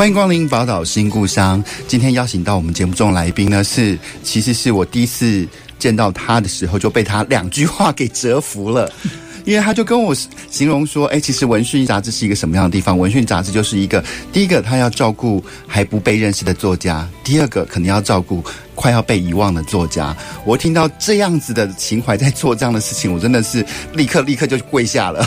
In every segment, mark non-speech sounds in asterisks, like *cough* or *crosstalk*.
欢迎光临宝岛新故乡。今天邀请到我们节目中的来宾呢，是其实是我第一次见到他的时候就被他两句话给折服了，*laughs* 因为他就跟我形容说：“哎，其实文讯杂志是一个什么样的地方？文讯杂志就是一个第一个，他要照顾还不被认识的作家；第二个，可能要照顾。”快要被遗忘的作家，我听到这样子的情怀在做这样的事情，我真的是立刻立刻就跪下了。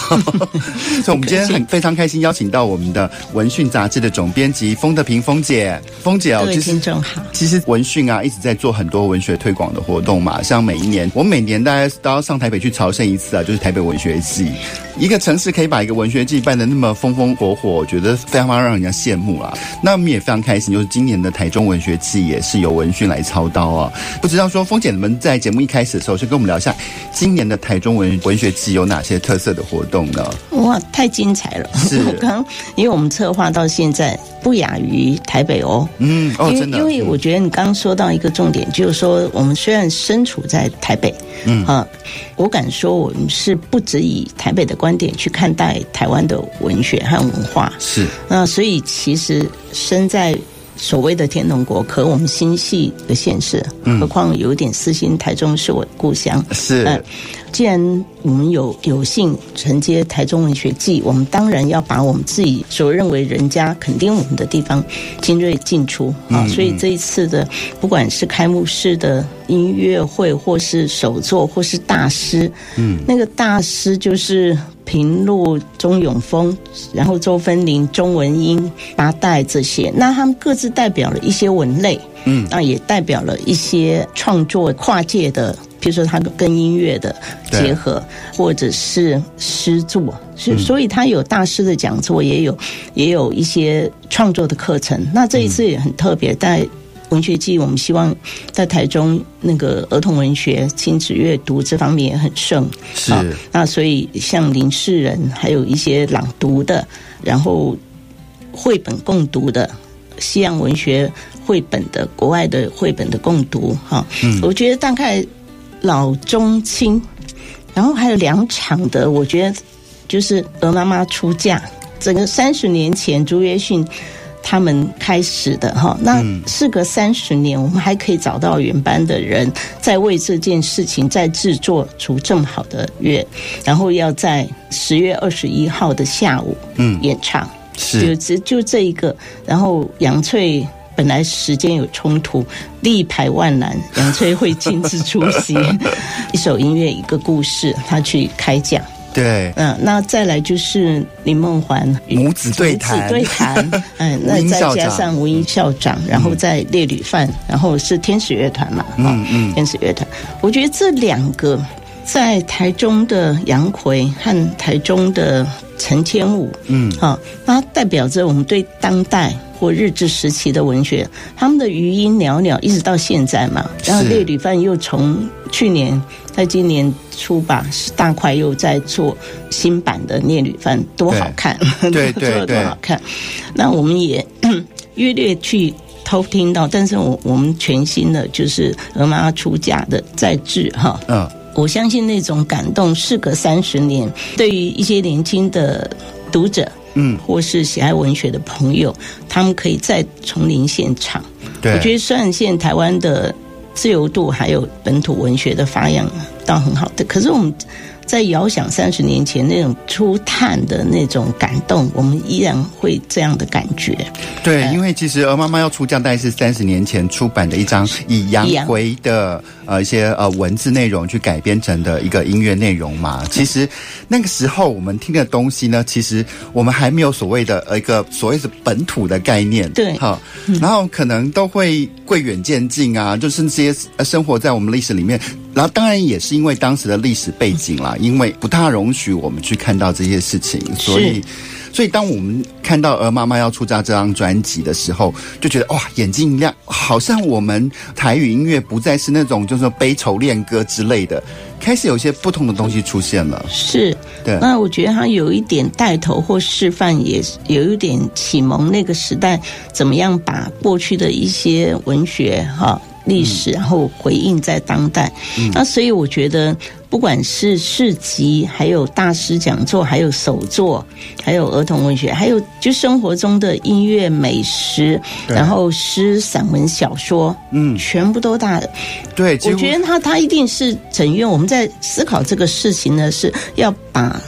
*laughs* 所以，我们今天很非常开心，邀请到我们的文讯杂志的总编辑封德平封姐。封姐哦，各位听众好。其实文讯啊一直在做很多文学推广的活动嘛，像每一年，我每年大概都要上台北去朝圣一次啊，就是台北文学季。一个城市可以把一个文学季办得那么风风火火，我觉得非常非常让人家羡慕啊。那我们也非常开心，就是今年的台中文学季也是由文讯来操刀啊。不知道说风姐你们在节目一开始的时候，先跟我们聊一下今年的台中文文学季有哪些特色的活动呢？哇，太精彩了！是，刚因为我们策划到现在不亚于台北哦。嗯，哦，真的。因为我觉得你刚刚说到一个重点，就是说我们虽然身处在台北，嗯啊，我敢说我们是不只以台北的观点去看待台湾的文学和文化。是，那所以其实身在。所谓的天龙国，可我们心系的县市，何况有点私心，台中是我的故乡。是，呃，既然我们有有幸承接台中文学季，我们当然要把我们自己所认为人家肯定我们的地方精锐尽出啊！所以这一次的不管是开幕式的音乐会，或是首作，或是大师，嗯，那个大师就是。平路、钟永丰，然后周芬玲、钟文英、八代这些，那他们各自代表了一些文类，嗯，那也代表了一些创作跨界的，比如说他跟音乐的结合，或者是诗作，是，所以他有大师的讲座，也有也有一些创作的课程。那这一次也很特别，在。文学季，我们希望在台中那个儿童文学、亲子阅读这方面也很盛。是，那所以像林世仁，还有一些朗读的，然后绘本共读的，西洋文学绘本的，国外的绘本的共读。哈，嗯，我觉得大概老中青，然后还有两场的，我觉得就是鹅妈妈出嫁，整个三十年前朱约逊。他们开始的哈，那事隔三十年，我们还可以找到原班的人在为这件事情在制作出这么好的乐，然后要在十月二十一号的下午嗯。演唱，是。就就这一个，然后杨翠本来时间有冲突，力排万难，杨翠会亲自出席，*laughs* 一首音乐一个故事，他去开讲。对，嗯，那再来就是林梦环母子对谈，母子对谈，嗯，那再加上吴英校长，然后再列旅范，然后是天使乐团嘛，嗯嗯，天使乐团，我觉得这两个在台中的杨奎和台中的陈千武，嗯，好，那代表着我们对当代或日治时期的文学，他们的余音袅袅，一直到现在嘛，然后列吕范又从去年。在今年初吧，大块又在做新版的《聂吕范》，多好看！对 *laughs* 对对，做的多好看。那我们也 *coughs* 约略去偷听到，但是我我们全新的就是鹅妈妈出嫁的再制哈。嗯，我相信那种感动，事隔三十年，对于一些年轻的读者，嗯，或是喜爱文学的朋友，他们可以再重临现场。对，我觉得虽然现在台湾的。自由度还有本土文学的发扬，倒很好的。可是我们在遥想三十年前那种初探的那种感动，我们依然会这样的感觉。对，因为其实《鹅妈妈要出嫁》大概是三十年前出版的一张以杨逵的呃一些呃文字内容去改编成的一个音乐内容嘛。其实那个时候我们听的东西呢，其实我们还没有所谓的呃一个所谓的本土的概念。对，好，然后可能都会。贵远见近啊，就是这些生活在我们历史里面然后当然也是因为当时的历史背景啦，因为不大容许我们去看到这些事情，所以。所以，当我们看到《鹅妈妈要出嫁》这张专辑的时候，就觉得哇，眼睛一亮，好像我们台语音乐不再是那种就是悲愁恋歌之类的，开始有一些不同的东西出现了。是，对。那我觉得他有一点带头或示范，也有一点启蒙那个时代怎么样把过去的一些文学哈历史，然后回应在当代。嗯。那所以我觉得。不管是市集，还有大师讲座，还有手作，还有儿童文学，还有就生活中的音乐、美食，然后诗、散文、小说，嗯，全部都大的。对，我觉得他他一定是整院。我们在思考这个事情呢，是要把。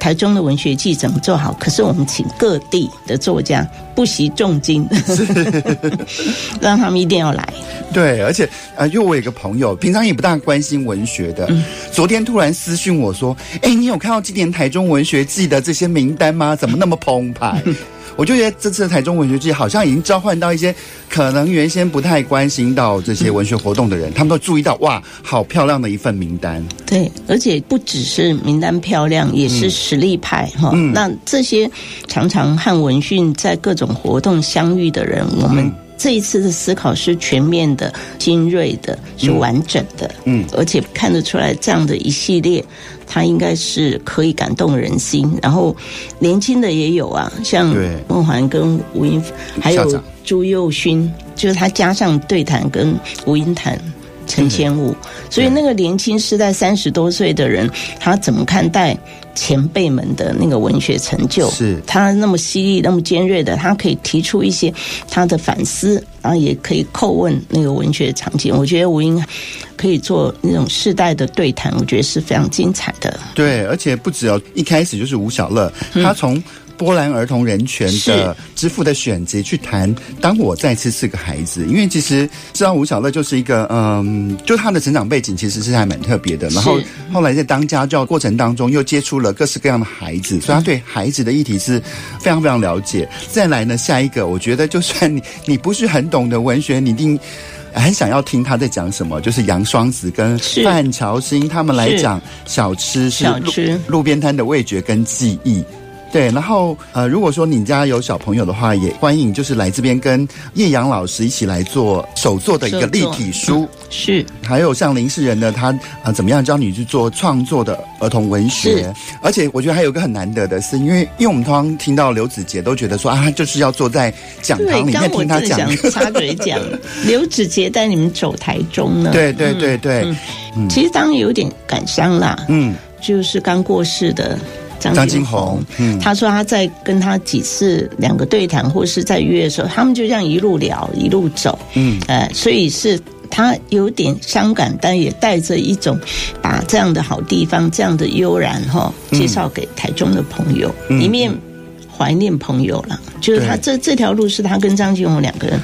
台中的文学季怎么做好？可是我们请各地的作家不惜重金，*laughs* 让他们一定要来。对，而且呃，因为我有一个朋友，平常也不大关心文学的，嗯、昨天突然私讯我说：“哎，你有看到今年台中文学季的这些名单吗？怎么那么澎湃？”我就觉得这次的台中文学季好像已经召唤到一些可能原先不太关心到这些文学活动的人，他们都注意到哇，好漂亮的一份名单。对，而且不只是名单漂亮，也是实力派哈。嗯、那这些常常和文讯在各种活动相遇的人，我们。这一次的思考是全面的、精锐的、是完整的，嗯，而且看得出来，这样的一系列，它应该是可以感动人心。然后年轻的也有啊，像孟环跟吴英，还有朱佑勋，就是他加上对谈跟吴英谈。陈千武，所以那个年轻时代三十多岁的人，他怎么看待前辈们的那个文学成就？是他那么犀利、那么尖锐的，他可以提出一些他的反思，然后也可以叩问那个文学场景。我觉得吴英可以做那种世代的对谈，我觉得是非常精彩的。对，而且不只有一开始就是吴小乐，他从。波兰儿童人权的支付的选集去谈，当我再次是个孩子，因为其实知道吴小乐就是一个，嗯，就他的成长背景其实是还蛮特别的。然后后来在当家教过程当中，又接触了各式各样的孩子，所以他对孩子的议题是非常非常了解。再来呢，下一个，我觉得就算你你不是很懂的文学，你一定很想要听他在讲什么。就是杨双子跟范乔欣他们来讲小吃，是路路边摊的味觉跟记忆。对，然后呃，如果说你家有小朋友的话，也欢迎就是来这边跟叶阳老师一起来做手做的一个立体书，嗯、是。还有像林世仁呢他啊、呃，怎么样教你去做创作的儿童文学？是。而且我觉得还有一个很难得的是，因为因为我们通常听到刘子杰都觉得说啊，就是要坐在讲堂里面听他讲，插嘴讲。*laughs* 刘子杰带你们走台中呢？对对对对。嗯嗯、其实当然有点感伤啦，嗯，就是刚过世的。张金红，嗯，他说他在跟他几次两个对谈，或是在约的时候，他们就这样一路聊一路走，嗯，呃，所以是他有点伤感，但也带着一种把这样的好地方、这样的悠然哈，介绍给台中的朋友，一面怀念朋友了。就是他这这条路是他跟张金红两个人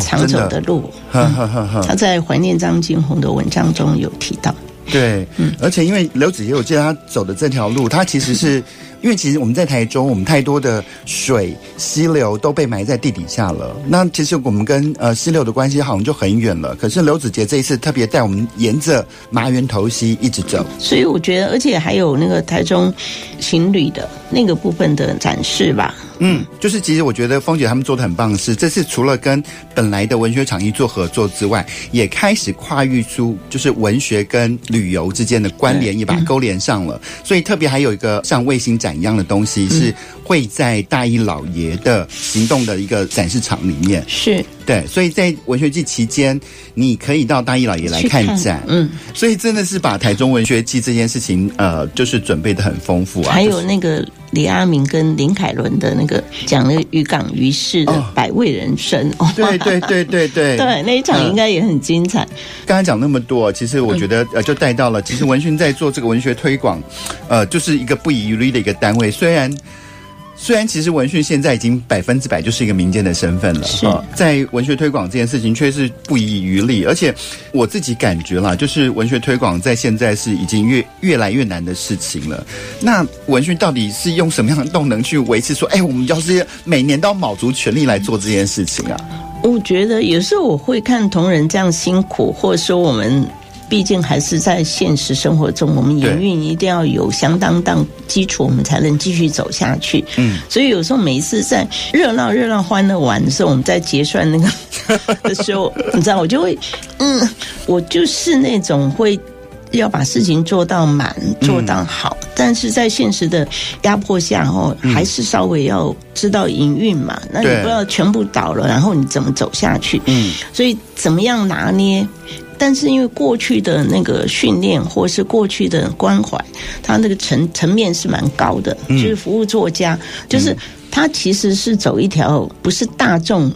常走的。路，他在怀念张金红的文章中有提到。对，嗯，而且因为刘子杰，我记得他走的这条路，他其实是。*laughs* 因为其实我们在台中，我们太多的水溪流都被埋在地底下了。那其实我们跟呃溪流的关系好像就很远了。可是刘子杰这一次特别带我们沿着麻园头溪一直走，所以我觉得，而且还有那个台中情侣的那个部分的展示吧。嗯，就是其实我觉得峰姐他们做的很棒的是，这次除了跟本来的文学场域做合作之外，也开始跨域出就是文学跟旅游之间的关联，也把它勾连上了。嗯、所以特别还有一个像卫星展一样的东西，是会在大一老爷的行动的一个展示场里面。是。对，所以在文学季期间，你可以到大一老爷来看展。看嗯，所以真的是把台中文学季这件事情，呃，就是准备的很丰富啊。还有那个李阿明跟林凯伦的那个讲那个渔港渔市的百味人生。哦、对对对对对，对 *laughs* 那一场应该也很精彩。刚才讲那么多，其实我觉得呃，就带到了，其实文讯在做这个文学推广，呃，就是一个不遗余力的一个单位，虽然。虽然其实文讯现在已经百分之百就是一个民间的身份了，是在文学推广这件事情却是不遗余力，而且我自己感觉啦，就是文学推广在现在是已经越越来越难的事情了。那文讯到底是用什么样的动能去维持？说，哎，我们要是每年都要卯足全力来做这件事情啊？我觉得有时候我会看同仁这样辛苦，或者说我们。毕竟还是在现实生活中，我们营运一定要有相当当基础，我们才能继续走下去。嗯，所以有时候每一次在热闹热闹欢乐玩的时候，我们在结算那个 *laughs* 的时候，你知道，我就会，嗯，我就是那种会。要把事情做到满，做到好，嗯、但是在现实的压迫下，哦，还是稍微要知道营运嘛。嗯、那你不要全部倒了，然后你怎么走下去？嗯，所以怎么样拿捏？但是因为过去的那个训练，或是过去的关怀，他那个层层面是蛮高的。就是服务作家，就是他其实是走一条不是大众。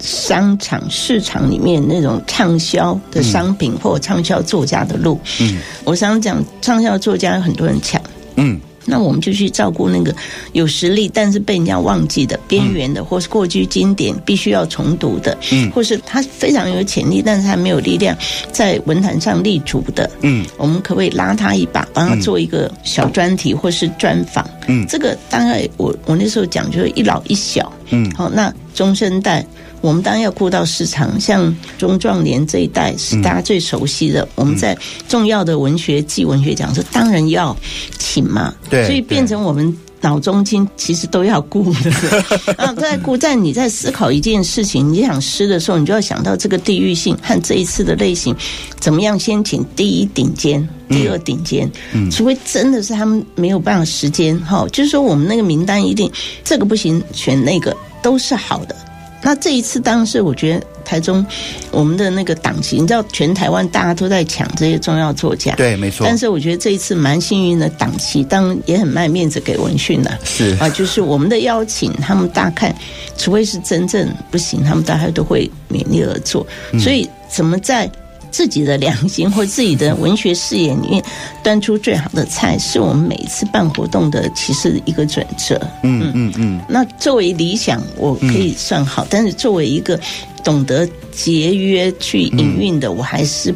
商场市场里面那种畅销的商品或畅销作家的路，嗯，我想讲畅销作家有很多人抢，嗯，那我们就去照顾那个有实力但是被人家忘记的边缘的，或是过去经典必须要重读的，嗯，或是他非常有潜力，但是他没有力量在文坛上立足的，嗯，我们可不可以拉他一把，帮他做一个小专题或是专访？嗯，这个大概我我那时候讲就是一老一小，嗯，好，那中生代。我们当然要顾到市场，像中壮年这一代是大家最熟悉的。嗯、我们在重要的文学季、文学奖，是当然要请嘛。对，所以变成我们脑中筋其实都要顾的。*laughs* 啊，在顾在你在思考一件事情，你想诗的时候，你就要想到这个地域性和这一次的类型，怎么样先请第一顶尖，第二顶尖。嗯，除非真的是他们没有办法时间哈，就是说我们那个名单一定这个不行，选那个都是好的。那这一次，当然是我觉得台中我们的那个档期，你知道，全台湾大家都在抢这些重要作家，对，没错。但是我觉得这一次蛮幸运的，档期当然也很卖面子给文讯的，是啊，就是我们的邀请，他们大概，除非是真正不行，他们大概都会勉力而做。所以怎么在？自己的良心或自己的文学视野里面端出最好的菜，是我们每一次办活动的其实一个准则。嗯嗯嗯。那作为理想，我可以算好，但是作为一个懂得节约去营运的，我还是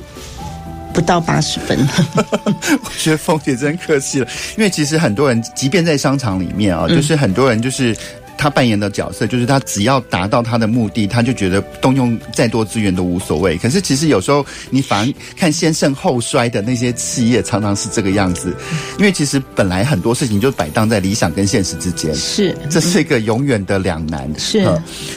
不到八十分。*laughs* 我觉得凤姐真客气了，因为其实很多人，即便在商场里面啊，就是很多人就是。他扮演的角色就是他只要达到他的目的，他就觉得动用再多资源都无所谓。可是其实有时候你反而看先盛后衰的那些企业，常常是这个样子。因为其实本来很多事情就摆荡在理想跟现实之间，是这是一个永远的两难。是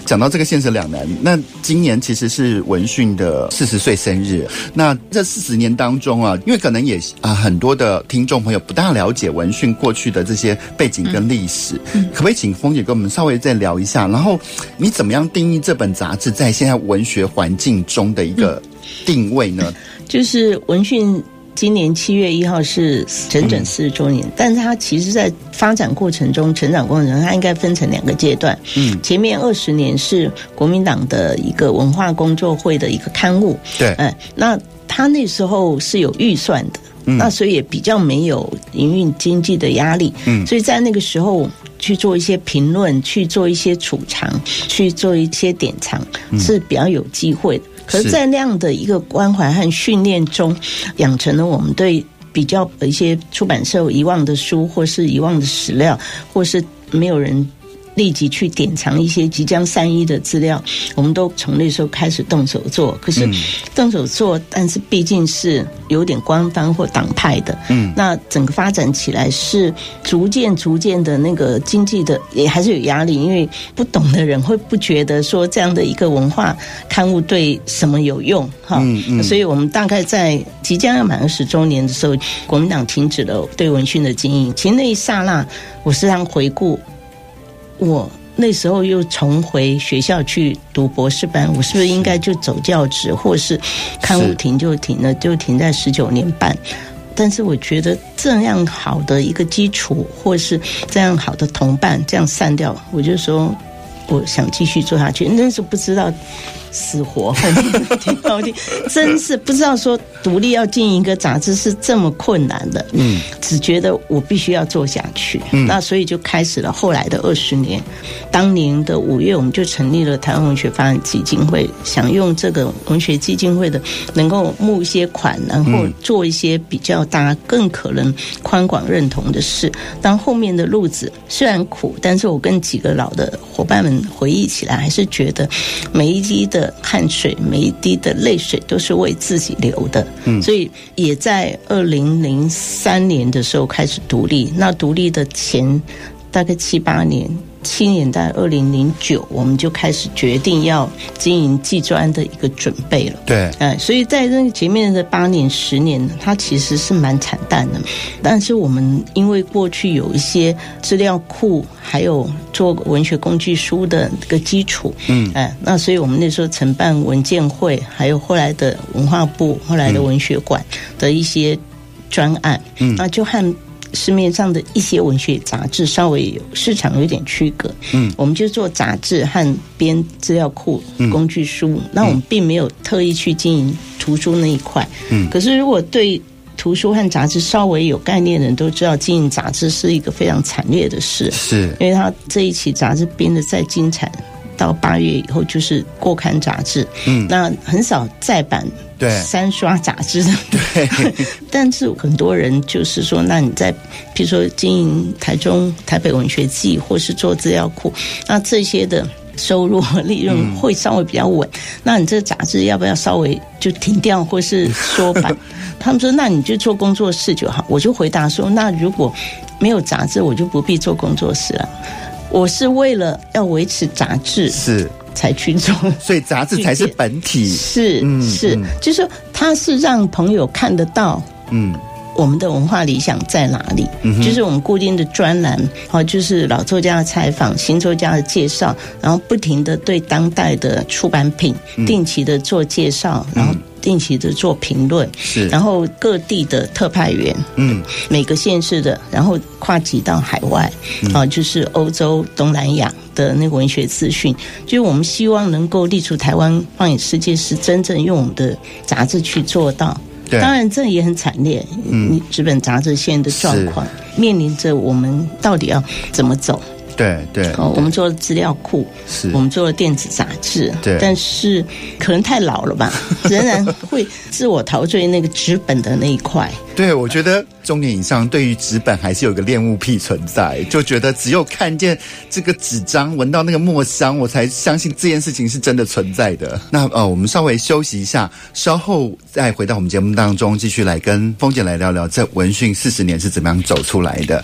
讲到这个现实两难，那今年其实是文讯的四十岁生日。那这四十年当中啊，因为可能也啊很多的听众朋友不大了解文讯过去的这些背景跟历史，可不可以请峰姐跟我们？稍微再聊一下，然后你怎么样定义这本杂志在现在文学环境中的一个定位呢？就是文讯今年七月一号是整整四十周年，嗯、但是它其实在发展过程中、成长过程中，它应该分成两个阶段。嗯，前面二十年是国民党的一个文化工作会的一个刊物，对，嗯，那他那时候是有预算的，嗯、那所以也比较没有营运经济的压力，嗯，所以在那个时候。去做一些评论，去做一些储藏，去做一些典藏，是比较有机会的。可是，在那样的一个关怀和训练中，养成了我们对比较一些出版社遗忘的书，或是遗忘的史料，或是没有人。立即去典藏一些即将三一的资料，我们都从那时候开始动手做。可是动手做，但是毕竟是有点官方或党派的。嗯，那整个发展起来是逐渐逐渐的那个经济的也还是有压力，因为不懂的人会不觉得说这样的一个文化刊物对什么有用哈。嗯嗯，所以我们大概在即将要满二十周年的时候，国民党停止了对文讯的经营。其实那一刹那，我时常回顾。我那时候又重回学校去读博士班，我是不是应该就走教职，或是刊物停就停了，就停在十九年半？但是我觉得这样好的一个基础，或是这样好的同伴，这样散掉，我就说我想继续做下去。那时候不知道。死活 *laughs* 真是不知道说独立要经营一个杂志是这么困难的。嗯，只觉得我必须要做下去。嗯，那所以就开始了后来的二十年。当年的五月，我们就成立了台湾文学发展基金会，想用这个文学基金会的能够募一些款，然后做一些比较大家更可能宽广认同的事。当后面的路子虽然苦，但是我跟几个老的伙伴们们回忆起来，还是觉得每一滴的汗水，每一滴的泪水都是为自己流的。嗯，所以也在二零零三年的时候开始独立。那独立的前大概七八年。七年代，二零零九，我们就开始决定要经营技专的一个准备了。对，哎，所以在那个前面的八年、十年，它其实是蛮惨淡的。但是我们因为过去有一些资料库，还有做文学工具书的一个基础，嗯，哎，那所以我们那时候承办文件会，还有后来的文化部、后来的文学馆的一些专案，嗯，那就和。市面上的一些文学杂志稍微有市场有点区隔，嗯，我们就做杂志和编资料库、工具书，嗯、那我们并没有特意去经营图书那一块，嗯，可是如果对图书和杂志稍微有概念的人都知道，经营杂志是一个非常惨烈的事，是。因为他这一期杂志编的再精彩。到八月以后就是过刊杂志，嗯，那很少再版，对，三刷杂志的，对。*laughs* 但是很多人就是说，那你在比如说经营台中台北文学季，或是做资料库，那这些的收入和利润会稍微比较稳。嗯、那你这个杂志要不要稍微就停掉，或是缩版？*laughs* 他们说，那你就做工作室就好。我就回答说，那如果没有杂志，我就不必做工作室了。我是为了要维持杂志是才去做，*laughs* 所以杂志才是本体。*laughs* 是是，就是它是让朋友看得到，嗯，我们的文化理想在哪里？嗯，就是我们固定的专栏，好，就是老作家的采访、新作家的介绍，然后不停的对当代的出版品定期的做介绍，然后。定期的做评论，是，然后各地的特派员，嗯，每个县市的，然后跨级到海外，嗯、啊，就是欧洲、东南亚的那个文学资讯，就是我们希望能够立足台湾放眼世界，是真正用我们的杂志去做到。对，当然这也很惨烈，嗯，纸本杂志现在的状况，面临着我们到底要怎么走。对对，哦，我们做了资料库，是我们做了电子杂志，对，但是可能太老了吧，*laughs* 仍然会自我陶醉那个纸本的那一块。对，我觉得中年以上对于纸本还是有个恋物癖存在，就觉得只有看见这个纸张，闻到那个墨香，我才相信这件事情是真的存在的。那呃，我们稍微休息一下，稍后再回到我们节目当中，继续来跟蜂姐来聊聊这文讯四十年是怎么样走出来的。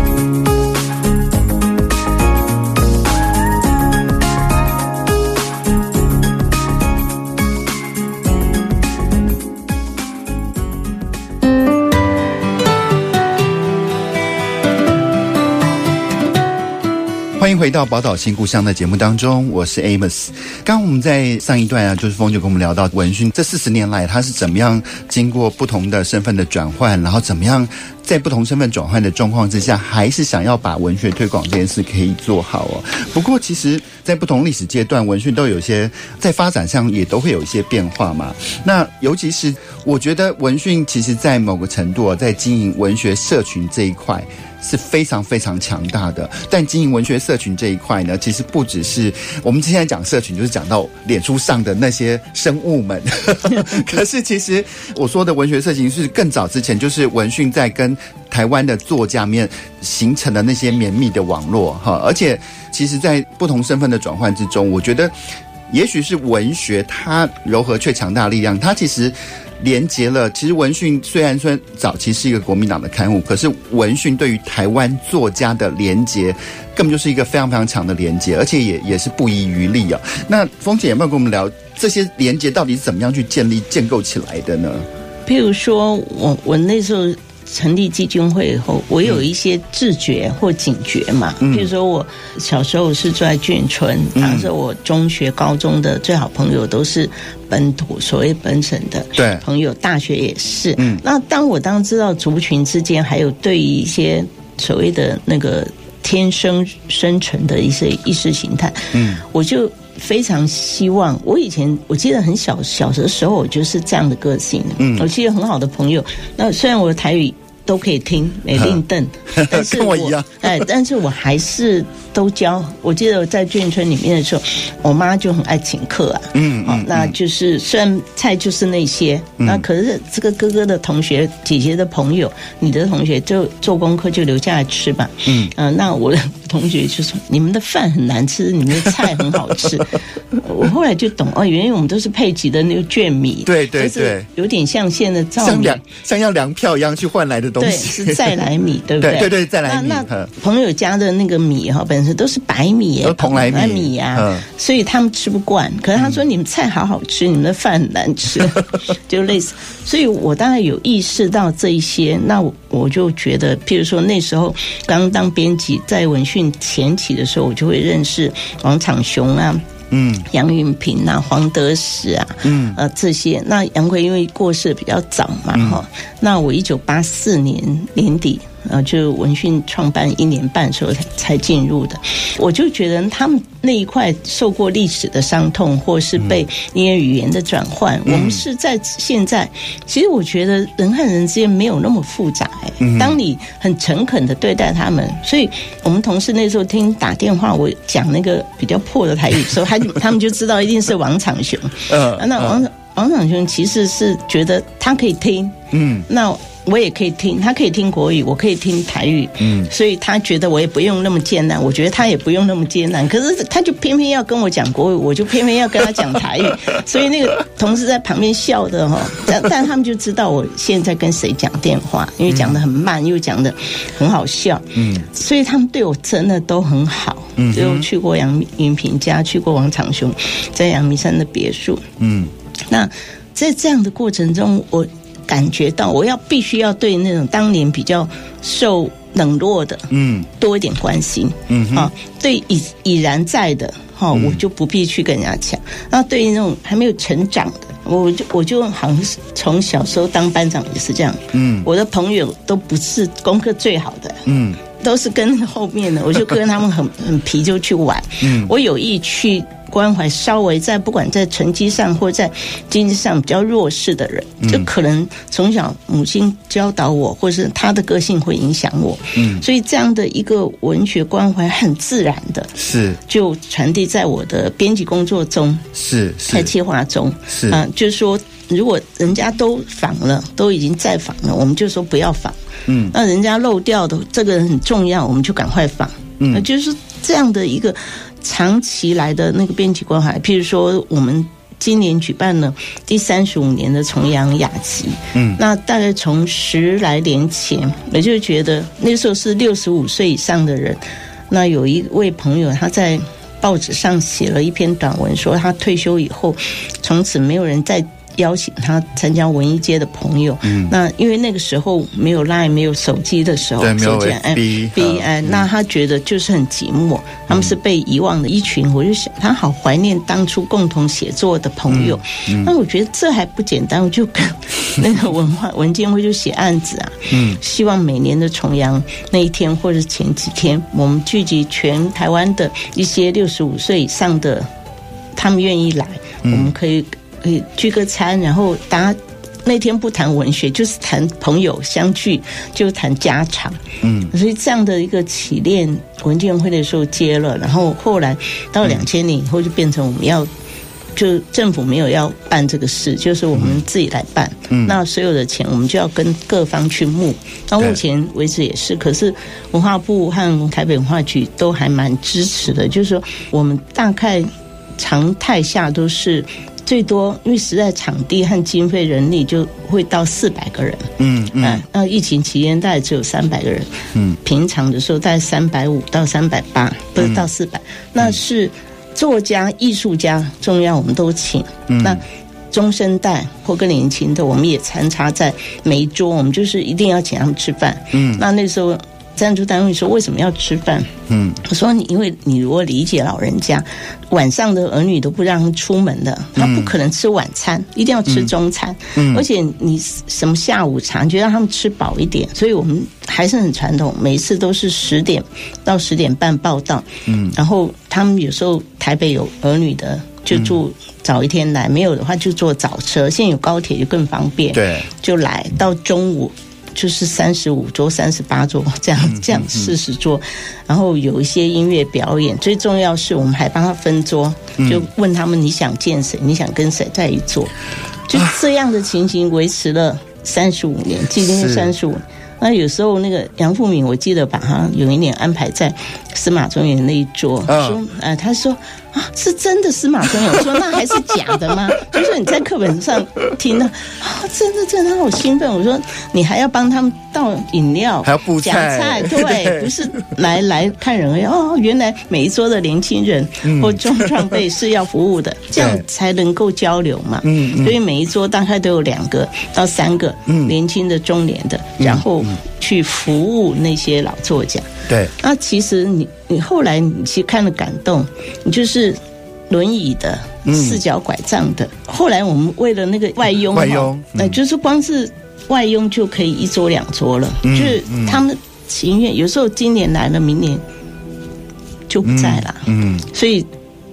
欢迎回到宝岛新故乡的节目当中，我是 Amos。刚刚我们在上一段啊，就是峰就跟我们聊到文讯这四十年来，他是怎么样经过不同的身份的转换，然后怎么样在不同身份转换的状况之下，还是想要把文学推广这件事可以做好哦。不过，其实，在不同历史阶段，文讯都有些在发展上也都会有一些变化嘛。那尤其是我觉得文讯，其实在某个程度啊，在经营文学社群这一块。是非常非常强大的，但经营文学社群这一块呢，其实不只是我们现在讲社群，就是讲到脸书上的那些生物们。*laughs* 可是其实我说的文学社群是更早之前，就是文讯在跟台湾的作家面形成的那些绵密的网络哈。而且其实，在不同身份的转换之中，我觉得也许是文学它柔和却强大力量，它其实。连接了，其实文讯虽然说早期是一个国民党的刊物，可是文讯对于台湾作家的连接，根本就是一个非常非常强的连接，而且也也是不遗余力啊。那风姐有没有跟我们聊这些连接到底是怎么样去建立、建构起来的呢？譬如说我我那时候。成立基金会以后，我有一些自觉或警觉嘛。嗯、比如说，我小时候是住在眷村，当时我中学、高中的最好朋友都是本土，所谓本省的对。朋友，大学也是。嗯，那当我当知道族群之间还有对于一些所谓的那个天生生存的一些意识形态，嗯，我就非常希望。我以前我记得很小小的时候，我就是这样的个性。嗯，我记得很好的朋友，那虽然我的台语。都可以听，没令邓，但是跟我一样，*laughs* 哎，但是我还是都教。我记得我在眷村里面的时候，我妈就很爱请客啊，嗯，好、嗯，那就是虽然菜就是那些，嗯、那可是这个哥哥的同学、姐姐的朋友、你的同学就做功课就留下来吃吧，嗯，嗯、呃，那我的同学就说你们的饭很难吃，你们的菜很好吃。*laughs* 我后来就懂哦，原来我们都是配给的那个卷米，对对对，有点像现在造米，像粮像要粮票一样去换来的东西。对，是再来米，对不对？对对对，再来米。那那朋友家的那个米哈，本身都是白米，都蓬莱米呀，所以他们吃不惯。可是他说你们菜好好吃，你们的饭很难吃，*laughs* 就类似。所以我当然有意识到这一些，那我我就觉得，譬如说那时候刚当编辑，在文讯前期的时候，我就会认识王长雄啊。嗯，杨云平啊，黄德时啊，嗯，呃，这些，那杨奎因为过世比较早嘛，哈、嗯，那我一九八四年年底。呃，就文讯创办一年半的时候才才进入的，我就觉得他们那一块受过历史的伤痛，或是被因为语言的转换，嗯、我们是在现在。其实我觉得人和人之间没有那么复杂哎、欸。当你很诚恳的对待他们，所以我们同事那时候听打电话，我讲那个比较破的台语的时候，他 *laughs* 他们就知道一定是王长雄。嗯，那王王长雄其实是觉得他可以听，嗯，那。我也可以听，他可以听国语，我可以听台语，嗯，所以他觉得我也不用那么艰难，我觉得他也不用那么艰难，可是他就偏偏要跟我讲国语，我就偏偏要跟他讲台语，*laughs* 所以那个同事在旁边笑的哈，但但他们就知道我现在跟谁讲电话，因为讲的很慢，又讲的很好笑，嗯，所以他们对我真的都很好，嗯，就去过杨云平家，去过王长雄在阳明山的别墅，嗯，那在这样的过程中，我。感觉到我要必须要对那种当年比较受冷落的，嗯，多一点关心，嗯，啊，对已已然在的，哈，我就不必去跟人家抢。那对于那种还没有成长的，我就我就好像是从小时候当班长也是这样，嗯，我的朋友都不是功课最好的，嗯，都是跟后面的，我就跟他们很 *laughs* 很皮就去玩，嗯，我有意去。关怀稍微在不管在成绩上或在经济上比较弱势的人，就可能从小母亲教导我，或是他的个性会影响我，嗯，所以这样的一个文学关怀很自然的，是。就传递在我的编辑工作中，是在计划中，是。啊，就是说如果人家都访了，都已经在访了，我们就说不要访，嗯，那人家漏掉的这个人很重要，我们就赶快访，嗯，那就是这样的一个。长期来的那个编辑关怀，譬如说，我们今年举办了第三十五年的重阳雅集，嗯，那大概从十来年前，我就觉得那时候是六十五岁以上的人，那有一位朋友他在报纸上写了一篇短文，说他退休以后，从此没有人再。邀请他参加文艺界的朋友，嗯，那因为那个时候没有 Line 没有手机的时候，对，没有 B 哎，那他觉得就是很寂寞，他们是被遗忘的一群。我就想，他好怀念当初共同写作的朋友。那我觉得这还不简单，我就跟那个文化文建会就写案子啊，嗯，希望每年的重阳那一天或者前几天，我们聚集全台湾的一些六十五岁以上的，他们愿意来，我们可以。可以聚个餐，然后大家那天不谈文学，就是谈朋友相聚，就谈家常。嗯，所以这样的一个起练文建会的时候接了，然后后来到两千年以后就变成我们要，就政府没有要办这个事，就是我们自己来办。嗯，那所有的钱我们就要跟各方去募。到目前为止也是，可是文化部和台北文化局都还蛮支持的，就是说我们大概常态下都是。最多，因为实在场地和经费、人力就会到四百个人。嗯嗯，那疫情期间大概只有三百个人。嗯，平常的时候大概三百五到三百八，不是到四百。那是作家、艺术家重要，我们都请。嗯，那中生代或更年轻的，我们也参差在每一桌，我们就是一定要请他们吃饭。嗯，那那时候。赞助单位说：“为什么要吃饭？”嗯，我说：“你因为你如果理解老人家，晚上的儿女都不让他们出门的，他不可能吃晚餐，一定要吃中餐。嗯，而且你什么下午茶，就让他们吃饱一点。所以我们还是很传统，每一次都是十点到十点半报到。嗯，然后他们有时候台北有儿女的，就住早一天来；没有的话就坐早车。现在有高铁就更方便，对，就来到中午。”就是三十五桌、三十八桌 *laughs* 这样这样四十桌，然后有一些音乐表演。最重要是我们还帮他分桌，就问他们你想见谁，你想跟谁在一桌，就这样的情形维持了三十五年，今年三十五。那有时候那个杨富敏，我记得把他有一年安排在司马中原那一桌，说，呃，他说。啊，是真的司马中原，我说那还是假的吗？*laughs* 就是你在课本上听到啊，真的真的，他好兴奋。我说你还要帮他们倒饮料，还要布菜，菜，*laughs* 对，不是来来看人而已。哦，原来每一桌的年轻人或中壮辈是要服务的，嗯、这样才能够交流嘛。嗯，所以每一桌大概都有两个到三个年轻的、中年的，嗯、然后去服务那些老作家。对，那其实你你后来你其实看了感动，你就是轮椅的、四脚拐杖的。嗯、后来我们为了那个外佣，外佣，那、嗯、就是光是外佣就可以一桌两桌了。嗯、就是他们情愿，有时候今年来了，明年就不在了。嗯，嗯所以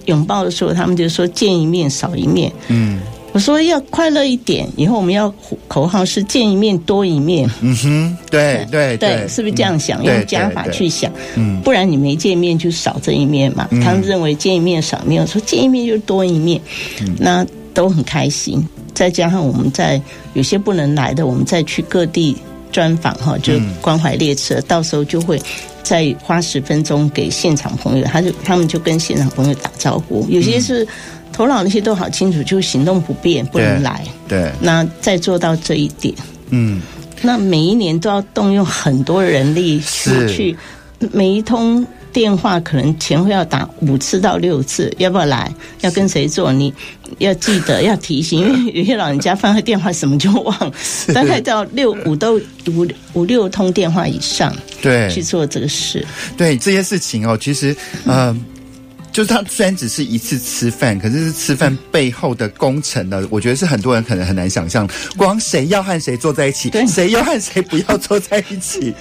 拥抱的时候，他们就说见一面少一面。嗯。我说要快乐一点，以后我们要口号是见一面多一面。嗯哼，对对对，是不是这样想？嗯、用加法去想，嗯，不然你没见面就少这一面嘛。嗯、他们认为见一面少一面，我说见一面就多一面，嗯、那都很开心。再加上我们在有些不能来的，我们再去各地专访哈，就关怀列车，嗯、到时候就会再花十分钟给现场朋友，他就他们就跟现场朋友打招呼，有些是。嗯头脑那些都好清楚，就行动不便不能来。对，对那再做到这一点，嗯，那每一年都要动用很多人力去，去每一通电话可能前后要打五次到六次，要不要来？要跟谁做？你要记得要提醒，因为 *laughs* 有些老人家放下电话什么就忘，了大概到六五到五五六通电话以上，对，去做这个事。对这些事情哦，其实嗯。呃就是他虽然只是一次吃饭，可是是吃饭背后的工程呢，我觉得是很多人可能很难想象。光谁要和谁坐在一起，谁要和谁不要坐在一起，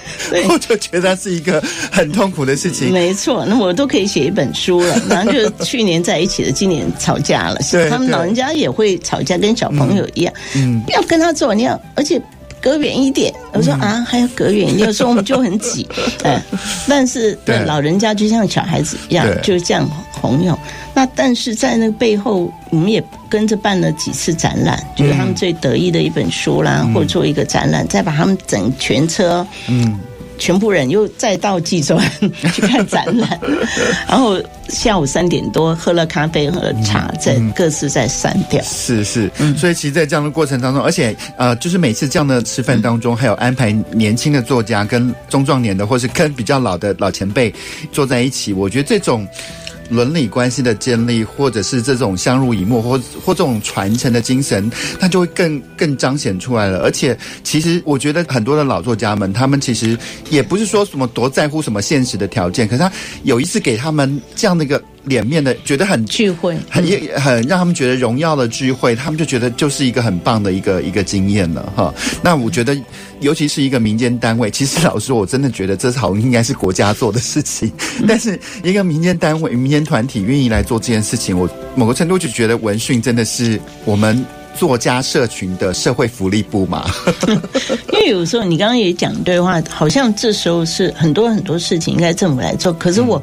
我就觉得是一个很痛苦的事情。没错，那我都可以写一本书了。*laughs* 然后就去年在一起的，今年吵架了。对，他们老人家也会吵架，跟小朋友一样。嗯，不要跟他坐，你要而且。隔远一点，我说啊，还要隔远，有时候我们就很挤，*laughs* 哎，但是对老人家就像小孩子一样，对。就这样朋友。那但是在那个背后，我们也跟着办了几次展览，就是他们最得意的一本书啦，嗯、或者做一个展览，再把他们整全车，嗯。全部人又再到济州 *laughs* 去看展览，*laughs* 然后下午三点多喝了咖啡，喝了茶，再各自再散掉。是是，所以其实，在这样的过程当中，而且呃，就是每次这样的吃饭当中，还有安排年轻的作家跟中壮年的，或是跟比较老的老前辈坐在一起，我觉得这种。伦理关系的建立，或者是这种相濡以沫，或或这种传承的精神，它就会更更彰显出来了。而且，其实我觉得很多的老作家们，他们其实也不是说什么多在乎什么现实的条件，可是他有一次给他们这样的一个。脸面的觉得很聚会，很也很让他们觉得荣耀的聚会，他们就觉得就是一个很棒的一个一个经验了哈。那我觉得，尤其是一个民间单位，其实老实说，我真的觉得这好像应该是国家做的事情。*laughs* 但是一个民间单位、民间团体愿意来做这件事情，我某个程度就觉得文讯真的是我们作家社群的社会福利部嘛。*laughs* 因为有时候你刚刚也讲对话，好像这时候是很多很多事情应该政府来做，可是我。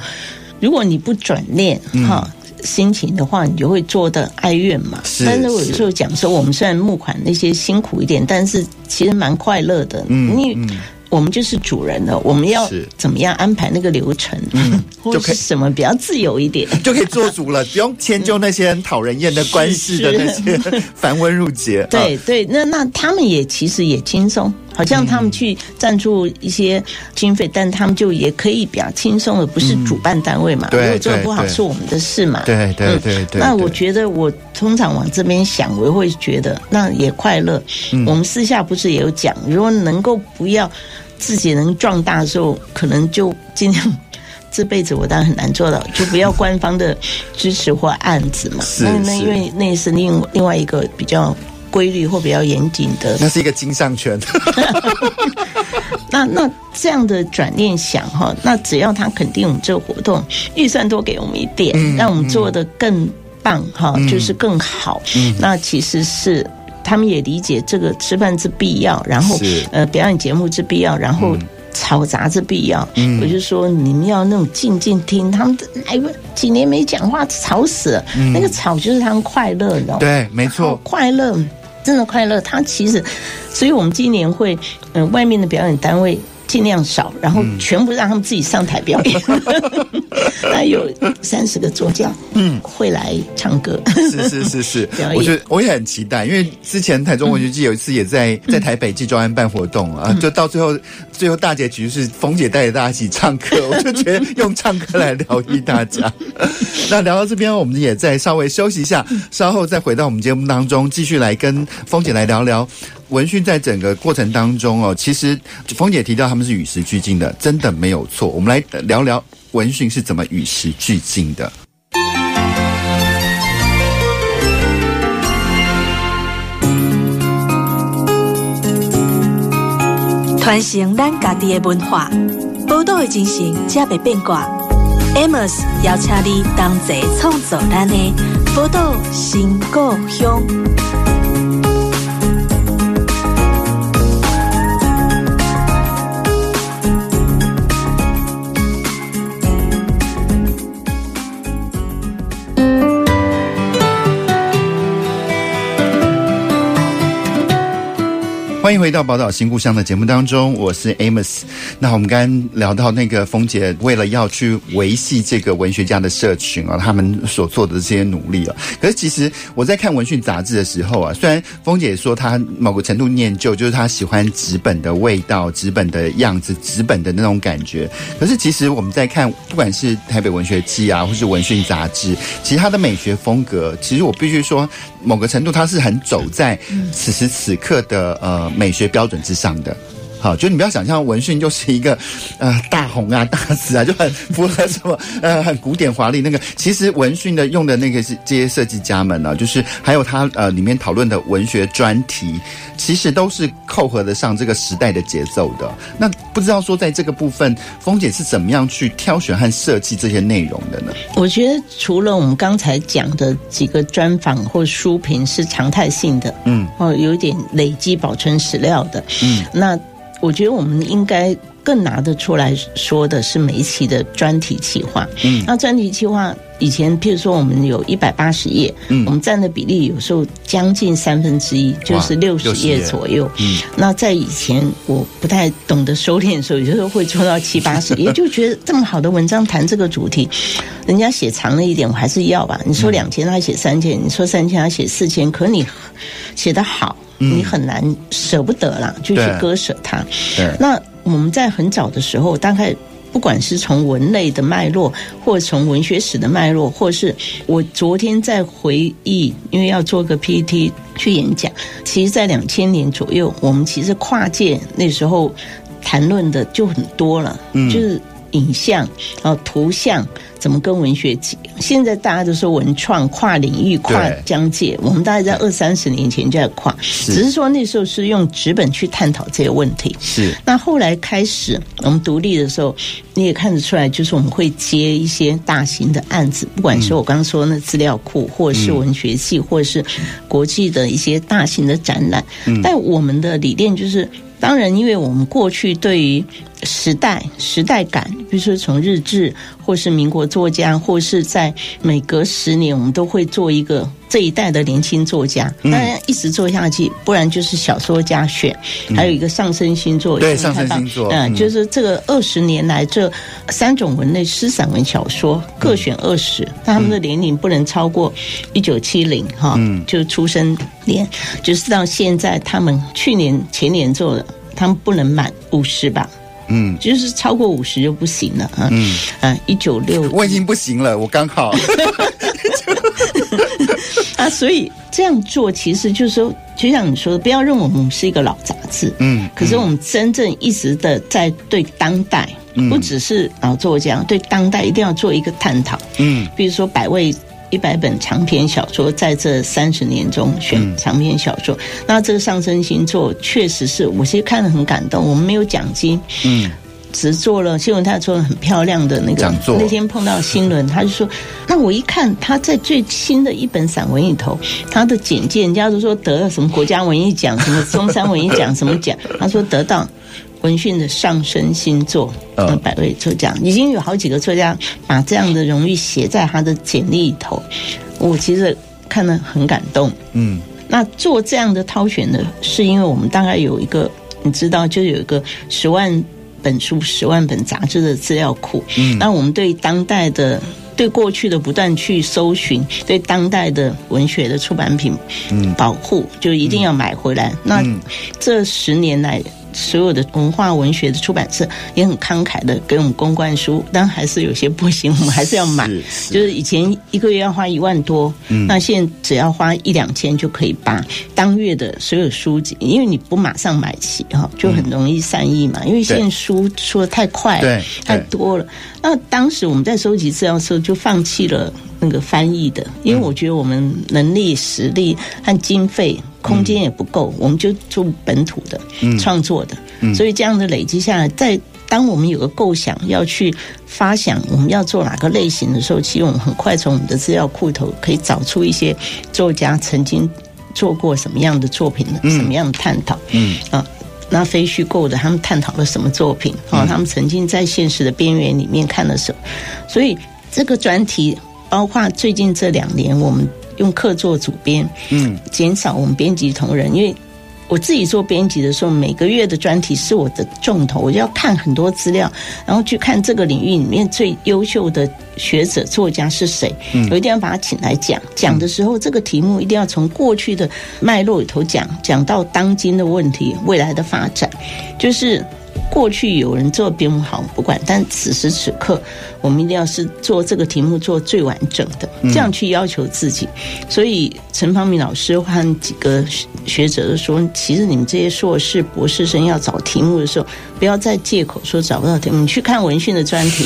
如果你不转念哈心情的话，你就会做的哀怨嘛。是但是我有时候讲说，我们虽然募款那些辛苦一点，但是其实蛮快乐的。嗯，你。嗯我们就是主人了，我们要怎么样安排那个流程？嗯，*laughs* 就可以什么比较自由一点，就可以做主了，*laughs* 不用迁就那些很讨人厌的关系的那些繁文缛节。对对，那那他们也其实也轻松，好像他们去赞助一些经费，但他们就也可以比较轻松，的不是主办单位嘛。如果做不好是我们的事嘛。对对对对。那我觉得我通常往这边想，我会觉得那也快乐。我们私下不是也有讲，如果能够不要。自己能壮大的时候，可能就尽量。这辈子我当然很难做到，就不要官方的支持或案子嘛。*laughs* 那那因为那是另另外一个比较规律或比较严谨的。那是一个金上圈。*laughs* 那那这样的转念想哈，那只要他肯定我们这个活动预算多给我们一点，嗯、让我们做的更棒哈，嗯、就是更好。嗯、那其实是。他们也理解这个吃饭之必要，然后呃表演节目之必要，然后吵杂之必要。嗯，我就说你们要那种静静听，他们哎几年没讲话，吵死了。嗯，那个吵就是他们快乐，你知道吗？对，没错，快乐真的快乐。他其实，所以我们今年会嗯、外面的表演单位。尽量少，然后全部让他们自己上台表演。那、嗯、有三十个座驾，嗯，会来唱歌。是是是是，*laughs* 我觉得我也很期待，因为之前台中文学季有一次也在在台北纪州安办活动啊，就到最后最后大结局是凤姐带着大家一起唱歌，*laughs* 我就觉得用唱歌来疗愈大家。*laughs* 那聊到这边，我们也再稍微休息一下，稍后再回到我们节目当中，继续来跟凤姐来聊聊。文讯在整个过程当中哦，其实凤姐提到他们是与时俱进的，真的没有错。我们来聊聊文讯是怎么与时俱进的。传承咱家己的文化，报道的精神才袂变卦。Amos 邀请你同齐创造咱的报道新故乡。欢迎回到宝岛新故乡的节目当中，我是 Amos。那我们刚刚聊到那个凤姐为了要去维系这个文学家的社群啊，他们所做的这些努力啊。可是其实我在看文讯杂志的时候啊，虽然凤姐说她某个程度念旧，就是她喜欢纸本的味道、纸本的样子、纸本的那种感觉。可是其实我们在看，不管是台北文学季啊，或是文讯杂志，其实它的美学风格，其实我必须说，某个程度它是很走在此时此刻的呃。美学标准之上的，好，就你不要想象文讯就是一个呃大红啊大紫啊，就很符合什么呃很古典华丽那个。其实文讯的用的那个是这些设计家们呢、啊，就是还有他呃里面讨论的文学专题，其实都是扣合得上这个时代的节奏的。那不知道说在这个部分，峰姐是怎么样去挑选和设计这些内容的呢？我觉得除了我们刚才讲的几个专访或书评是常态性的，嗯，哦，有点累积保存史料的，嗯，那。我觉得我们应该更拿得出来说的是每一期的专题企划。嗯，那专题企划以前，譬如说我们有一百八十页，嗯，我们占的比例有时候将近三分之一，就是六十页左右。嗯，那在以前我不太懂得收敛的时候，有时候会做到七八十页，*laughs* 就觉得这么好的文章谈这个主题，人家写长了一点，我还是要吧。你说两千，他写三千；你说三千，他写四千。可你写得好。你很难舍不得啦，就去割舍它。那我们在很早的时候，大概不管是从文类的脉络，或从文学史的脉络，或是我昨天在回忆，因为要做个 PPT 去演讲，其实，在两千年左右，我们其实跨界那时候谈论的就很多了，就是影像啊、图像。怎么跟文学？现在大家都说文创跨领域、跨疆界，我们大概在二三十年前就在跨，只是说那时候是用纸本去探讨这些问题。是。那后来开始我们独立的时候，你也看得出来，就是我们会接一些大型的案子，不管是我刚刚说那资料库，或者是文学系，或者是国际的一些大型的展览。但我们的理念就是。当然，因为我们过去对于时代时代感，比如说从日志，或是民国作家，或是在每隔十年，我们都会做一个这一代的年轻作家，当然一直做下去，不然就是小说家选，还有一个上升星座，对上升星座，嗯，就是这个二十年来这三种文类诗散文小说各选二十，但他们的年龄不能超过一九七零哈，嗯，就是出生年，就是到现在他们去年前年做的。他们不能满五十吧？嗯，就是超过五十就不行了啊。嗯啊，一九六，我已经不行了，我刚好。*laughs* 啊，所以这样做其实就是说，就像你说的，不要认为我们是一个老杂志。嗯，可是我们真正一直的在对当代，嗯、不只是老作家，对当代一定要做一个探讨。嗯，比如说百味。一百本长篇小说在这三十年中选长篇小说，嗯、那这个上升星座确实是我其实看了很感动。我们没有奖金，嗯，只做了新闻，他做了很漂亮的那个讲座。那天碰到新闻，*laughs* 他就说：“那我一看他在最新的一本散文里头，他的简介，人家都说得了什么国家文艺奖，什么中山文艺奖，什么奖？*laughs* 他说得到文讯的上升星座，呃，百位作家，已经有好几个作家把这样的荣誉写在他的简历里头。我其实看了很感动。嗯，那做这样的挑选呢，是因为我们大概有一个。”你知道，就有一个十万本书、十万本杂志的资料库。嗯，那我们对当代的、对过去的不断去搜寻，对当代的文学的出版品，嗯，保护就一定要买回来。那这十年来。所有的文化文学的出版社也很慷慨的给我们公关书，但还是有些不行，我们还是要买。是是就是以前一个月要花一万多，嗯，那现在只要花一两千就可以把当月的所有书籍，因为你不马上买齐哈，就很容易散佚嘛。因为现在书出的太快了，太多了。那当时我们在收集资料的时候，就放弃了那个翻译的，因为我觉得我们能力、实力和经费。空间也不够，我们就做本土的创作的，所以这样的累积下来，在当我们有个构想要去发想我们要做哪个类型的时候，其实我们很快从我们的资料库头可以找出一些作家曾经做过什么样的作品，什么样的探讨，嗯啊，那非虚构的他们探讨了什么作品啊？他们曾经在现实的边缘里面看了什么？所以这个专题，包括最近这两年我们。用客座主编，嗯，减少我们编辑同仁，因为我自己做编辑的时候，每个月的专题是我的重头，我就要看很多资料，然后去看这个领域里面最优秀的学者作家是谁，嗯，我一定要把他请来讲。讲的时候，这个题目一定要从过去的脉络里头讲，讲到当今的问题，未来的发展，就是。过去有人做比我们好，不管，但此时此刻，我们一定要是做这个题目做最完整的，这样去要求自己。所以陈方明老师和几个学者都说，其实你们这些硕士、博士生要找题目的时候，不要再借口说找不到题目，你去看文讯的专题。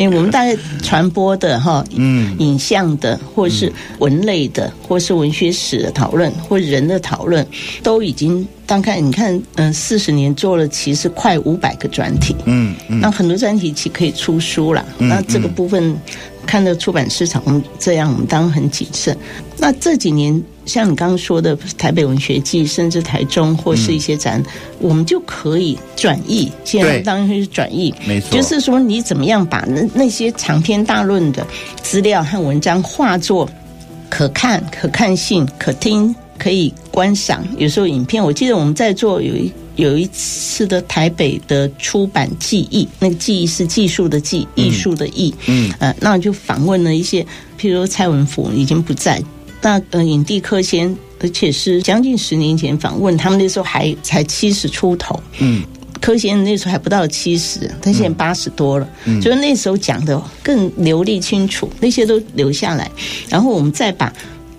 因为我们大概传播的哈，嗯，影像的，或是文类的，或是文学史的讨论，或人的讨论，都已经大概你看，嗯，四十年做了，其实快五百个专题，嗯嗯，那很多专题其实可以出书了，那这个部分。看到出版市场，我们这样，我们当然很谨慎。那这几年，像你刚刚说的台北文学季，甚至台中或是一些展，嗯、我们就可以转译。现在当然是转译，没错。就是说，你怎么样把那那些长篇大论的资料和文章化作可看、可看性、可听、可以观赏。有时候影片，我记得我们在做有一。有一次的台北的出版技艺，那个技艺是技术的技，艺术的艺，嗯，呃，那就访问了一些，譬如说蔡文福已经不在，那呃影帝柯仙，而且是将近十年前访问，他们那时候还才七十出头，嗯，柯仙那时候还不到七十，他现在八十多了，嗯，所以那时候讲的更流利清楚，那些都留下来，然后我们再把。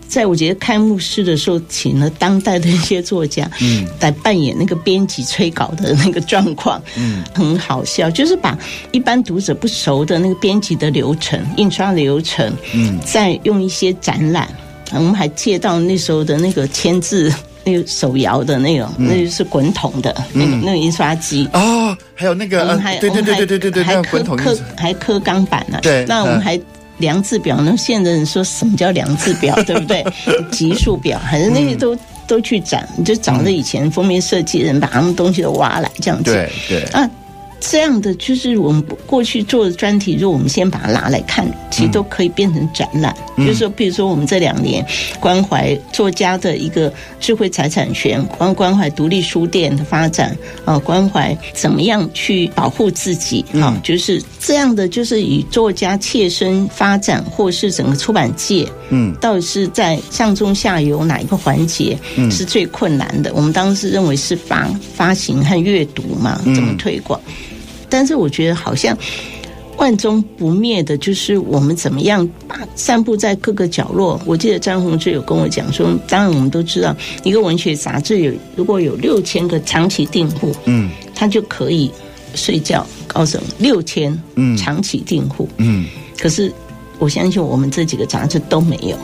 在我觉得开幕式的时候，请了当代的一些作家，嗯，来扮演那个编辑催稿的那个状况，嗯，很好笑，就是把一般读者不熟的那个编辑的流程、印刷流程，嗯，再用一些展览，我们还借到那时候的那个签字 *laughs* 那个手摇的那种，那就是滚筒的那个那个印刷机哦，还有那个，我们还对对对对对对，还刻刻还刻钢板呢，对，那我们还。量字表，那现在人说什么叫量字表，*laughs* 对不对？级数表，还是那些都、嗯、都去展，就找那以前封面设计人，把他们东西都挖来，这样子。对对啊。这样的就是我们过去做的专题，如果我们先把它拿来看，其实都可以变成展览。嗯、就是说，比如说我们这两年关怀作家的一个智慧财产权，关关怀独立书店的发展啊，关怀怎么样去保护自己啊，就是这样的，就是以作家切身发展，或是整个出版界，嗯，到底是在上中下游哪一个环节是最困难的？我们当时认为是发发行和阅读嘛，怎么推广？但是我觉得好像万中不灭的，就是我们怎么样把散布在各个角落。我记得张宏志有跟我讲说，当然我们都知道，一个文学杂志有如果有六千个长期订户，嗯，他就可以睡觉。高省六千，嗯，长期订户，嗯，可是我相信我们这几个杂志都没有，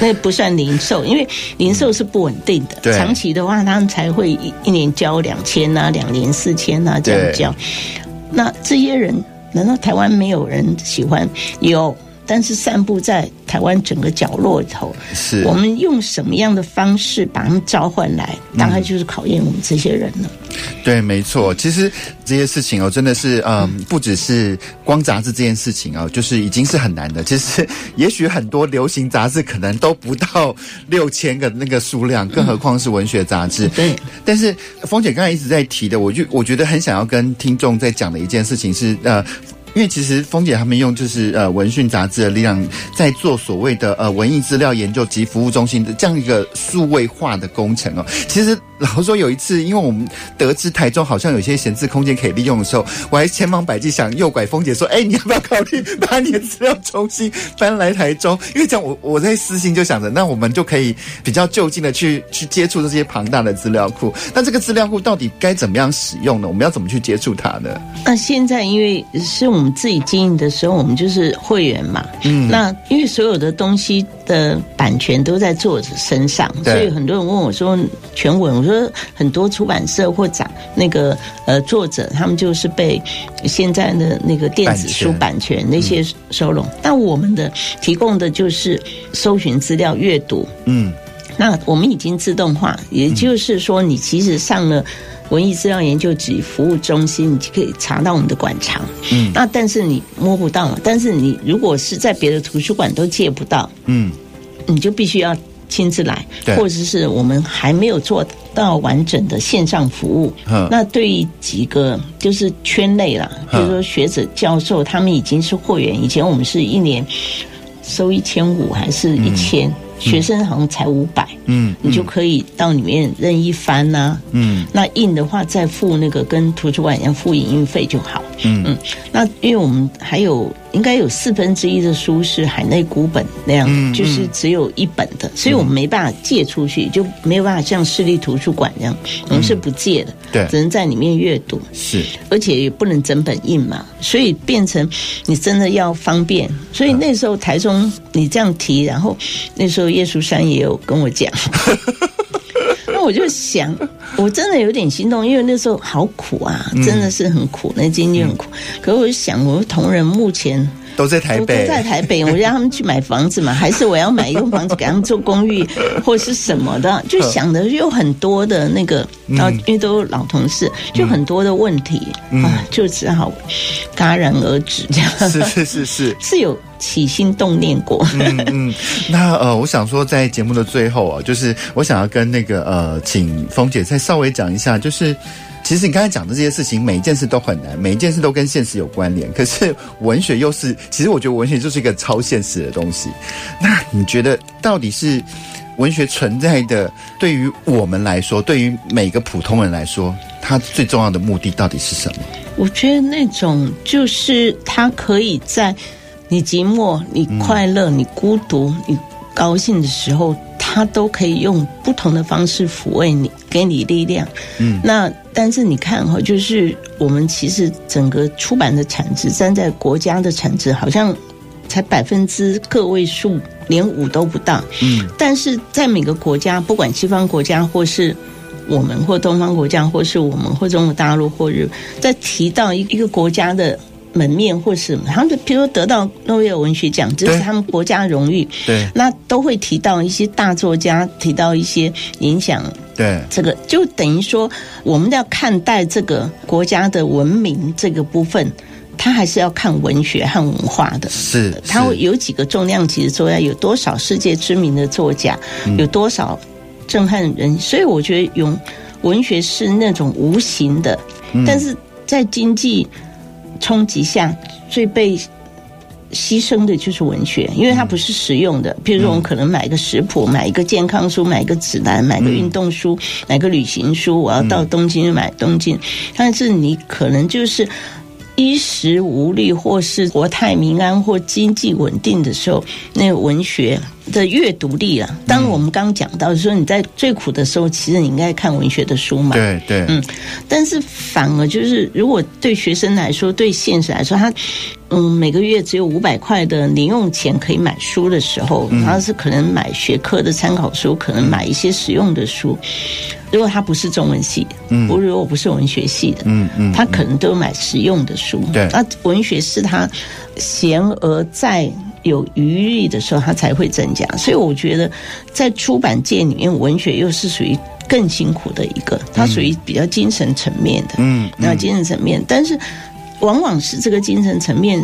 那不算零售，因为零售是不稳定的。对，长期的话，他们才会一一年交两千啊，两年四千啊这样交。那这些人难道台湾没有人喜欢？有。但是散布在台湾整个角落里头，是我们用什么样的方式把他们召唤来？大概就是考验我们这些人了。嗯、对，没错。其实这些事情哦，真的是嗯，不只是光杂志这件事情哦，就是已经是很难的。其实，也许很多流行杂志可能都不到六千个那个数量，更何况是文学杂志。嗯、对。但是，风姐刚才一直在提的，我就我觉得很想要跟听众在讲的一件事情是呃。因为其实峰姐他们用就是呃文讯杂志的力量，在做所谓的呃文艺资料研究及服务中心的这样一个数位化的工程哦。其实老实说有一次，因为我们得知台中好像有些闲置空间可以利用的时候，我还千方百计想诱拐峰姐说：“哎，你要不要考虑把你的资料重新搬来台中？”因为这样我我在私心就想着，那我们就可以比较就近的去去接触这些庞大的资料库。那这个资料库到底该怎么样使用呢？我们要怎么去接触它呢？那现在因为是我们。自己经营的时候，我们就是会员嘛。嗯，那因为所有的东西的版权都在作者身上，所以很多人问我说：“全文？”我说很多出版社或长那个呃作者，他们就是被现在的那个电子书版权那些收拢。但、嗯、我们的提供的就是搜寻资料、阅读。嗯，那我们已经自动化，也就是说，你其实上了。文艺资料研究及服务中心，你就可以查到我们的馆藏。嗯，那但是你摸不到嘛？但是你如果是在别的图书馆都借不到，嗯，你就必须要亲自来，或者是我们还没有做到完整的线上服务。那对于几个就是圈内啦，比如说学者、教授，他们已经是会员。以前我们是一年收一千五，还是一千？学生好像才五百，嗯，你就可以到里面任意翻呐、啊，嗯，那印的话再付那个跟图书馆一样付影印费就好，嗯嗯，那因为我们还有。应该有四分之一的书是海内孤本那样，就是只有一本的，所以我们没办法借出去，就没有办法像市立图书馆这样，我们是不借的，对，只能在里面阅读，是，而且也不能整本印嘛，所以变成你真的要方便，所以那时候台中你这样提，然后那时候叶书山也有跟我讲。*laughs* 我就想，*laughs* 我真的有点心动，因为那时候好苦啊，真的是很苦，那经历很苦。可是我就想，我同仁目前。都在台北，都在台北。我让他们去买房子嘛，还是我要买一栋房子给他们做公寓，*laughs* 或是什么的？就想的有很多的那个，然后因为都是老同事，就很多的问题啊，就只好戛然而止这样。是是是是，*laughs* 是有起心动念过。嗯嗯，那呃，我想说，在节目的最后啊，就是我想要跟那个呃，请峰姐再稍微讲一下，就是。其实你刚才讲的这些事情，每一件事都很难，每一件事都跟现实有关联。可是文学又是，其实我觉得文学就是一个超现实的东西。那你觉得到底是文学存在的，对于我们来说，对于每个普通人来说，它最重要的目的到底是什么？我觉得那种就是它可以在你寂寞、你快乐、你孤独、你高兴的时候。他都可以用不同的方式抚慰你，给你力量。嗯，那但是你看哈，就是我们其实整个出版的产值，站在国家的产值，好像才百分之个位数，连五都不到。嗯，但是在每个国家，不管西方国家或是我们，或东方国家，或是我们，或中国大陆，或日，在提到一一个国家的。门面或是什么，他们就比如说得到诺贝尔文学奖，这是他们国家荣誉。对，那都会提到一些大作家，提到一些影响。对，这个就等于说，我们要看待这个国家的文明这个部分，他还是要看文学和文化的。是，他会有几个重量级的作家，有多少世界知名的作家，有多少震撼人。所以我觉得，用文学是那种无形的，但是在经济。冲击下最被牺牲的就是文学，因为它不是实用的。比如说，我们可能买一个食谱，买一个健康书，买一个指南，买个运动书，买个旅行书。我要到东京就买东京，但是你可能就是。衣食无虑，或是国泰民安，或经济稳定的时候，那个文学的阅读力啊。当，我们刚刚讲到说，你在最苦的时候，其实你应该看文学的书嘛。对对，嗯。但是反而就是，如果对学生来说，对现实来说，他嗯，每个月只有五百块的零用钱可以买书的时候，他是可能买学科的参考书，可能买一些实用的书。如果他不是中文系的，嗯，如果我不是文学系的，嗯嗯，他可能都买实用的书。对，那文学是他闲而在有余力的时候，他才会增加。所以我觉得，在出版界里面，文学又是属于更辛苦的一个，它属于比较精神层面的，嗯，那精神层面，但是。往往是这个精神层面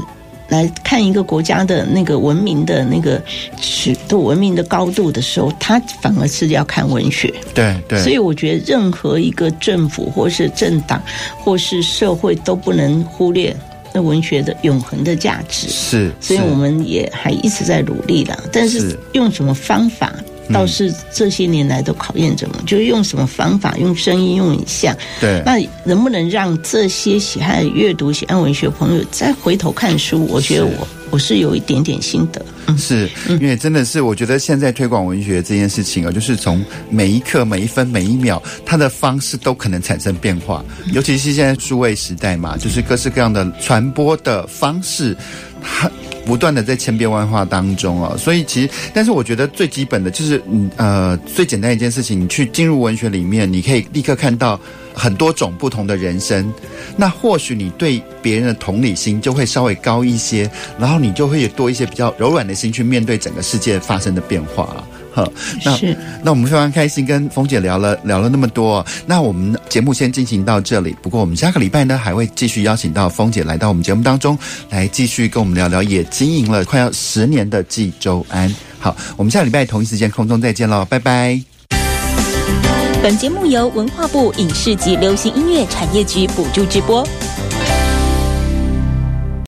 来看一个国家的那个文明的那个尺度、文明的高度的时候，他反而是要看文学。对对，所以我觉得任何一个政府或是政党或是社会都不能忽略那文学的永恒的价值。是，所以我们也还一直在努力的，但是用什么方法？倒是这些年来都考验着我们，就是用什么方法，用声音，用影像。对，那能不能让这些喜爱阅读、喜爱文学朋友再回头看书？我觉得我我是有一点点心得。嗯是因为真的是，我觉得现在推广文学这件事情啊，就是从每一刻、每一分、每一秒，它的方式都可能产生变化。尤其是现在数位时代嘛，就是各式各样的传播的方式，它。不断的在千变万化当中啊，所以其实，但是我觉得最基本的就是，嗯呃，最简单一件事情，你去进入文学里面，你可以立刻看到很多种不同的人生，那或许你对别人的同理心就会稍微高一些，然后你就会有多一些比较柔软的心去面对整个世界发生的变化了。好，那是那我们非常开心跟蜂姐聊了聊了那么多，那我们节目先进行到这里。不过我们下个礼拜呢，还会继续邀请到蜂姐来到我们节目当中，来继续跟我们聊聊也经营了快要十年的济州安。好，我们下个礼拜同一时间空中再见喽，拜拜。本节目由文化部影视及流行音乐产业局补助直播。